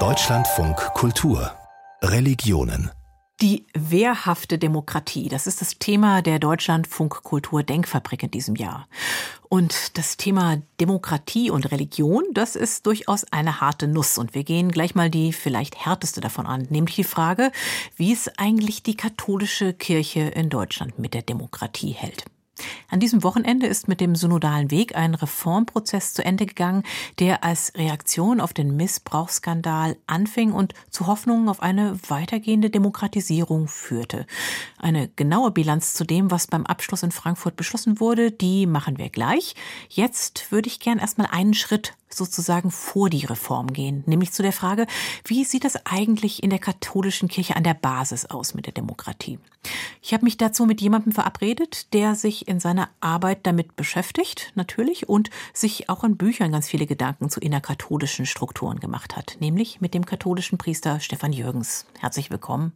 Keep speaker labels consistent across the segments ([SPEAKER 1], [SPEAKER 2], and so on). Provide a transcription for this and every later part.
[SPEAKER 1] Deutschlandfunk Kultur Religionen
[SPEAKER 2] die wehrhafte Demokratie, das ist das Thema der Deutschlandfunk Kultur Denkfabrik in diesem Jahr. Und das Thema Demokratie und Religion, das ist durchaus eine harte Nuss. Und wir gehen gleich mal die vielleicht härteste davon an, nämlich die Frage, wie es eigentlich die katholische Kirche in Deutschland mit der Demokratie hält. An diesem Wochenende ist mit dem synodalen Weg ein Reformprozess zu Ende gegangen, der als Reaktion auf den Missbrauchsskandal anfing und zu Hoffnungen auf eine weitergehende Demokratisierung führte. Eine genaue Bilanz zu dem, was beim Abschluss in Frankfurt beschlossen wurde, die machen wir gleich. Jetzt würde ich gern erstmal einen Schritt sozusagen vor die Reform gehen, nämlich zu der Frage, wie sieht es eigentlich in der katholischen Kirche an der Basis aus mit der Demokratie? Ich habe mich dazu mit jemandem verabredet, der sich in seiner Arbeit damit beschäftigt, natürlich, und sich auch in Büchern ganz viele Gedanken zu innerkatholischen Strukturen gemacht hat, nämlich mit dem katholischen Priester Stefan Jürgens. Herzlich willkommen.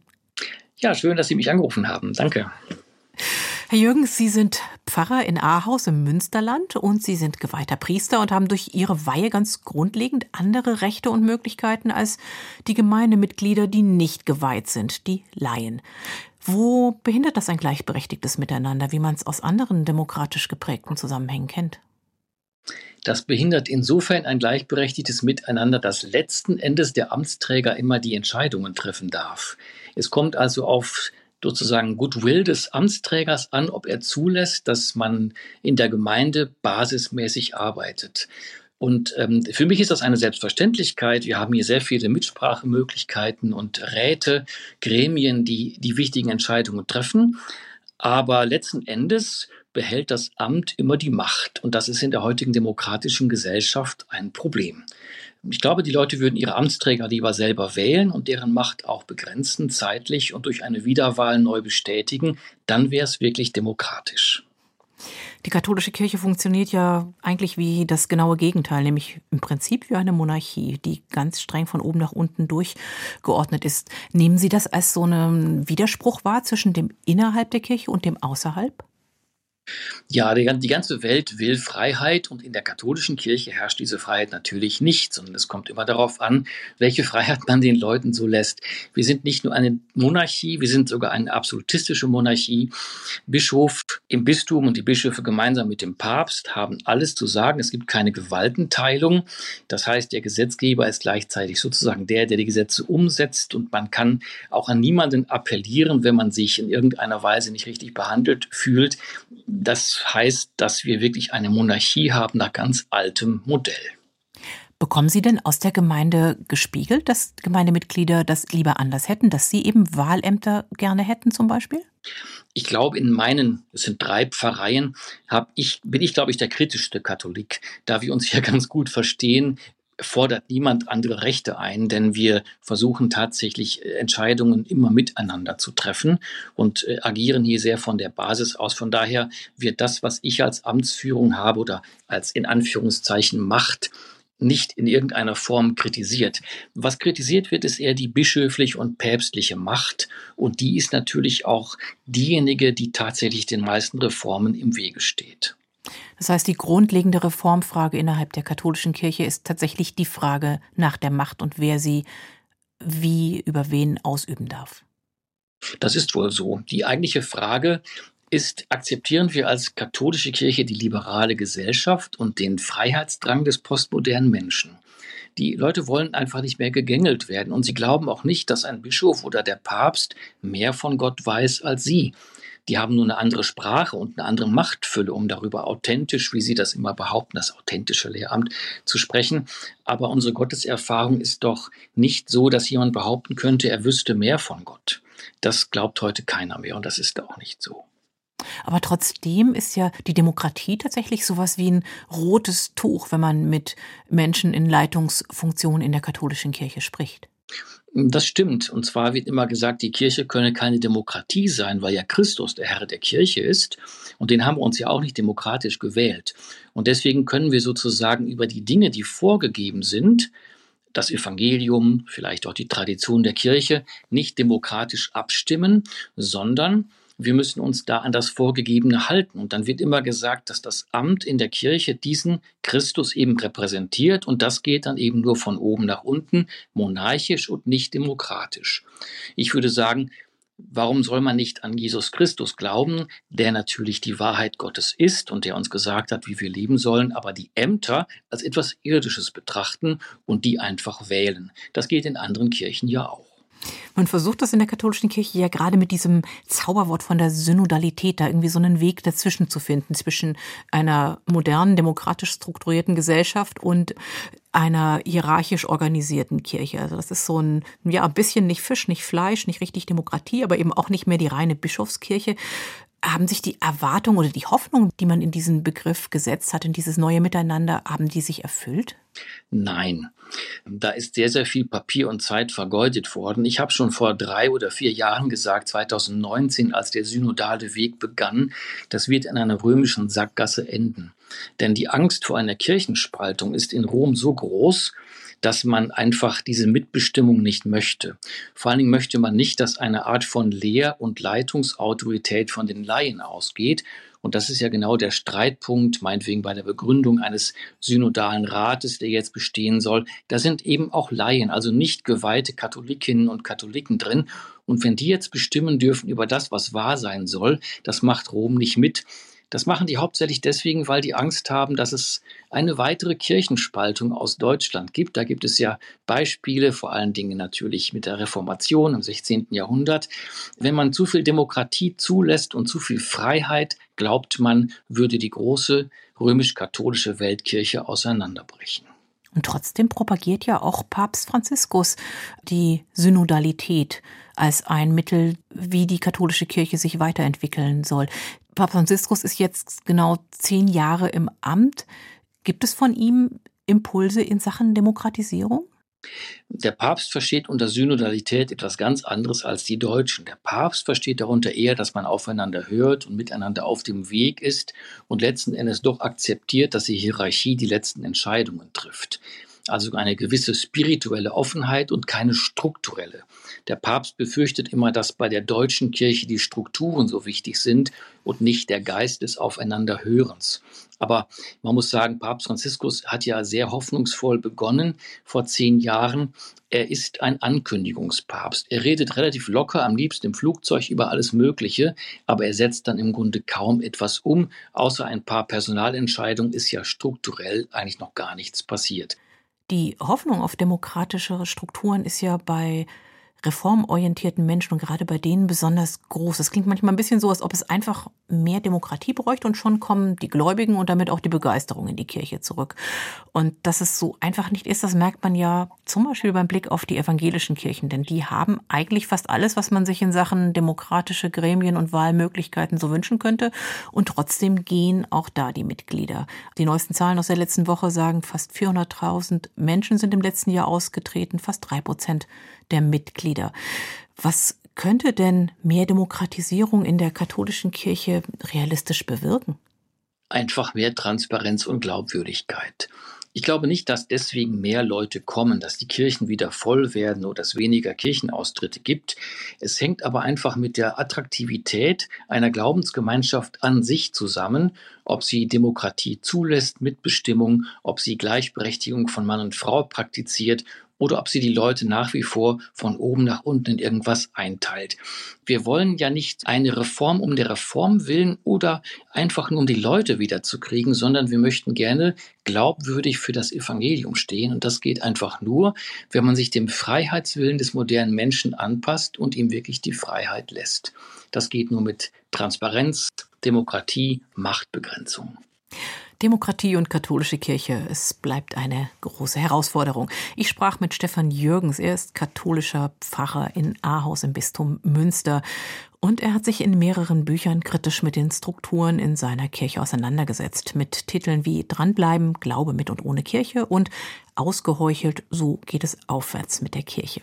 [SPEAKER 3] Ja, schön, dass Sie mich angerufen haben. Danke.
[SPEAKER 2] Herr Jürgens, Sie sind Pfarrer in Ahaus im Münsterland und Sie sind geweihter Priester und haben durch Ihre Weihe ganz grundlegend andere Rechte und Möglichkeiten als die Gemeindemitglieder, die nicht geweiht sind, die Laien. Wo behindert das ein gleichberechtigtes Miteinander, wie man es aus anderen demokratisch geprägten Zusammenhängen kennt?
[SPEAKER 3] Das behindert insofern ein gleichberechtigtes Miteinander, dass letzten Endes der Amtsträger immer die Entscheidungen treffen darf. Es kommt also auf sozusagen Goodwill des Amtsträgers an, ob er zulässt, dass man in der Gemeinde basismäßig arbeitet. Und ähm, für mich ist das eine Selbstverständlichkeit. Wir haben hier sehr viele Mitsprachemöglichkeiten und Räte, Gremien, die die wichtigen Entscheidungen treffen. Aber letzten Endes behält das Amt immer die Macht. Und das ist in der heutigen demokratischen Gesellschaft ein Problem. Ich glaube, die Leute würden ihre Amtsträger lieber selber wählen und deren Macht auch begrenzen, zeitlich und durch eine Wiederwahl neu bestätigen. Dann wäre es wirklich demokratisch.
[SPEAKER 2] Die katholische Kirche funktioniert ja eigentlich wie das genaue Gegenteil, nämlich im Prinzip wie eine Monarchie, die ganz streng von oben nach unten durchgeordnet ist. Nehmen Sie das als so einen Widerspruch wahr zwischen dem innerhalb der Kirche und dem außerhalb?
[SPEAKER 3] Ja, die, ganze Welt will Freiheit und in der katholischen Kirche herrscht diese Freiheit natürlich nicht, sondern es kommt immer darauf an, welche Freiheit man den Leuten so lässt. Wir sind nicht nur eine Monarchie, wir sind sogar eine absolutistische Monarchie. Bischof im Bistum und die Bischöfe gemeinsam mit dem Papst haben alles zu sagen. Es gibt keine Gewaltenteilung. Das heißt, der Gesetzgeber ist gleichzeitig sozusagen der, der die Gesetze umsetzt und man kann auch an niemanden appellieren, wenn man sich in irgendeiner Weise nicht richtig behandelt fühlt das heißt, dass wir wirklich eine Monarchie haben nach ganz altem Modell.
[SPEAKER 2] Bekommen Sie denn aus der Gemeinde gespiegelt, dass Gemeindemitglieder das lieber anders hätten, dass sie eben Wahlämter gerne hätten zum Beispiel?
[SPEAKER 3] Ich glaube, in meinen, es sind drei Pfarreien, ich, bin ich, glaube ich, der kritischste Katholik, da wir uns hier ganz gut verstehen, fordert niemand andere Rechte ein, denn wir versuchen tatsächlich äh, Entscheidungen immer miteinander zu treffen und äh, agieren hier sehr von der Basis aus. Von daher wird das, was ich als Amtsführung habe oder als in Anführungszeichen Macht, nicht in irgendeiner Form kritisiert. Was kritisiert wird, ist eher die bischöfliche und päpstliche Macht. Und die ist natürlich auch diejenige, die tatsächlich den meisten Reformen im Wege steht.
[SPEAKER 2] Das heißt, die grundlegende Reformfrage innerhalb der katholischen Kirche ist tatsächlich die Frage nach der Macht und wer sie wie über wen ausüben darf.
[SPEAKER 3] Das ist wohl so. Die eigentliche Frage ist, akzeptieren wir als katholische Kirche die liberale Gesellschaft und den Freiheitsdrang des postmodernen Menschen? Die Leute wollen einfach nicht mehr gegängelt werden und sie glauben auch nicht, dass ein Bischof oder der Papst mehr von Gott weiß als sie. Die haben nur eine andere Sprache und eine andere Machtfülle, um darüber authentisch, wie Sie das immer behaupten, das authentische Lehramt zu sprechen. Aber unsere Gotteserfahrung ist doch nicht so, dass jemand behaupten könnte, er wüsste mehr von Gott. Das glaubt heute keiner mehr und das ist auch nicht so.
[SPEAKER 2] Aber trotzdem ist ja die Demokratie tatsächlich sowas wie ein rotes Tuch, wenn man mit Menschen in Leitungsfunktionen in der katholischen Kirche spricht.
[SPEAKER 3] Das stimmt. Und zwar wird immer gesagt, die Kirche könne keine Demokratie sein, weil ja Christus der Herr der Kirche ist. Und den haben wir uns ja auch nicht demokratisch gewählt. Und deswegen können wir sozusagen über die Dinge, die vorgegeben sind, das Evangelium, vielleicht auch die Tradition der Kirche, nicht demokratisch abstimmen, sondern wir müssen uns da an das Vorgegebene halten. Und dann wird immer gesagt, dass das Amt in der Kirche diesen Christus eben repräsentiert und das geht dann eben nur von oben nach unten, monarchisch und nicht demokratisch. Ich würde sagen, Warum soll man nicht an Jesus Christus glauben, der natürlich die Wahrheit Gottes ist und der uns gesagt hat, wie wir leben sollen, aber die Ämter als etwas Irdisches betrachten und die einfach wählen? Das geht in anderen Kirchen ja auch.
[SPEAKER 2] Man versucht das in der katholischen Kirche ja gerade mit diesem Zauberwort von der Synodalität, da irgendwie so einen Weg dazwischen zu finden, zwischen einer modernen, demokratisch strukturierten Gesellschaft und einer hierarchisch organisierten Kirche. Also das ist so ein, ja, ein bisschen nicht Fisch, nicht Fleisch, nicht richtig Demokratie, aber eben auch nicht mehr die reine Bischofskirche. Haben sich die Erwartungen oder die Hoffnungen, die man in diesen Begriff gesetzt hat, in dieses neue Miteinander, haben die sich erfüllt?
[SPEAKER 3] Nein. Da ist sehr, sehr viel Papier und Zeit vergeudet worden. Ich habe schon vor drei oder vier Jahren gesagt, 2019, als der synodale Weg begann, das wird in einer römischen Sackgasse enden. Denn die Angst vor einer Kirchenspaltung ist in Rom so groß, dass man einfach diese Mitbestimmung nicht möchte. Vor allen Dingen möchte man nicht, dass eine Art von Lehr- und Leitungsautorität von den Laien ausgeht, und das ist ja genau der Streitpunkt, meinetwegen bei der Begründung eines synodalen Rates, der jetzt bestehen soll. Da sind eben auch Laien, also nicht geweihte Katholikinnen und Katholiken drin. Und wenn die jetzt bestimmen dürfen über das, was wahr sein soll, das macht Rom nicht mit. Das machen die hauptsächlich deswegen, weil die Angst haben, dass es eine weitere Kirchenspaltung aus Deutschland gibt. Da gibt es ja Beispiele, vor allen Dingen natürlich mit der Reformation im 16. Jahrhundert. Wenn man zu viel Demokratie zulässt und zu viel Freiheit, glaubt man, würde die große römisch-katholische Weltkirche auseinanderbrechen.
[SPEAKER 2] Und trotzdem propagiert ja auch Papst Franziskus die Synodalität als ein Mittel, wie die katholische Kirche sich weiterentwickeln soll. Papst Franziskus ist jetzt genau zehn Jahre im Amt. Gibt es von ihm Impulse in Sachen Demokratisierung?
[SPEAKER 3] Der Papst versteht unter Synodalität etwas ganz anderes als die Deutschen. Der Papst versteht darunter eher, dass man aufeinander hört und miteinander auf dem Weg ist und letzten Endes doch akzeptiert, dass die Hierarchie die letzten Entscheidungen trifft also eine gewisse spirituelle Offenheit und keine strukturelle. Der Papst befürchtet immer, dass bei der deutschen Kirche die Strukturen so wichtig sind und nicht der Geist des Aufeinanderhörens. Aber man muss sagen, Papst Franziskus hat ja sehr hoffnungsvoll begonnen vor zehn Jahren. Er ist ein Ankündigungspapst. Er redet relativ locker, am liebsten im Flugzeug über alles Mögliche, aber er setzt dann im Grunde kaum etwas um. Außer ein paar Personalentscheidungen ist ja strukturell eigentlich noch gar nichts passiert.
[SPEAKER 2] Die Hoffnung auf demokratischere Strukturen ist ja bei reformorientierten Menschen und gerade bei denen besonders groß. Es klingt manchmal ein bisschen so, als ob es einfach mehr Demokratie bräuchte und schon kommen die Gläubigen und damit auch die Begeisterung in die Kirche zurück. Und dass es so einfach nicht ist, das merkt man ja zum Beispiel beim Blick auf die evangelischen Kirchen, denn die haben eigentlich fast alles, was man sich in Sachen demokratische Gremien und Wahlmöglichkeiten so wünschen könnte. Und trotzdem gehen auch da die Mitglieder. Die neuesten Zahlen aus der letzten Woche sagen, fast 400.000 Menschen sind im letzten Jahr ausgetreten, fast drei Prozent der Mitglieder. Was könnte denn mehr Demokratisierung in der katholischen Kirche realistisch bewirken?
[SPEAKER 3] Einfach mehr Transparenz und Glaubwürdigkeit. Ich glaube nicht, dass deswegen mehr Leute kommen, dass die Kirchen wieder voll werden oder es weniger Kirchenaustritte gibt. Es hängt aber einfach mit der Attraktivität einer Glaubensgemeinschaft an sich zusammen, ob sie Demokratie zulässt, Mitbestimmung, ob sie Gleichberechtigung von Mann und Frau praktiziert oder ob sie die Leute nach wie vor von oben nach unten in irgendwas einteilt. Wir wollen ja nicht eine Reform um der Reform willen oder einfach nur um die Leute wiederzukriegen, sondern wir möchten gerne glaubwürdig für das Evangelium stehen. Und das geht einfach nur, wenn man sich dem Freiheitswillen des modernen Menschen anpasst und ihm wirklich die Freiheit lässt. Das geht nur mit Transparenz, Demokratie, Machtbegrenzung.
[SPEAKER 2] Demokratie und katholische Kirche, es bleibt eine große Herausforderung. Ich sprach mit Stefan Jürgens, er ist katholischer Pfarrer in Ahaus im Bistum Münster und er hat sich in mehreren Büchern kritisch mit den Strukturen in seiner Kirche auseinandergesetzt, mit Titeln wie Dranbleiben, Glaube mit und ohne Kirche und Ausgeheuchelt, so geht es aufwärts mit der Kirche.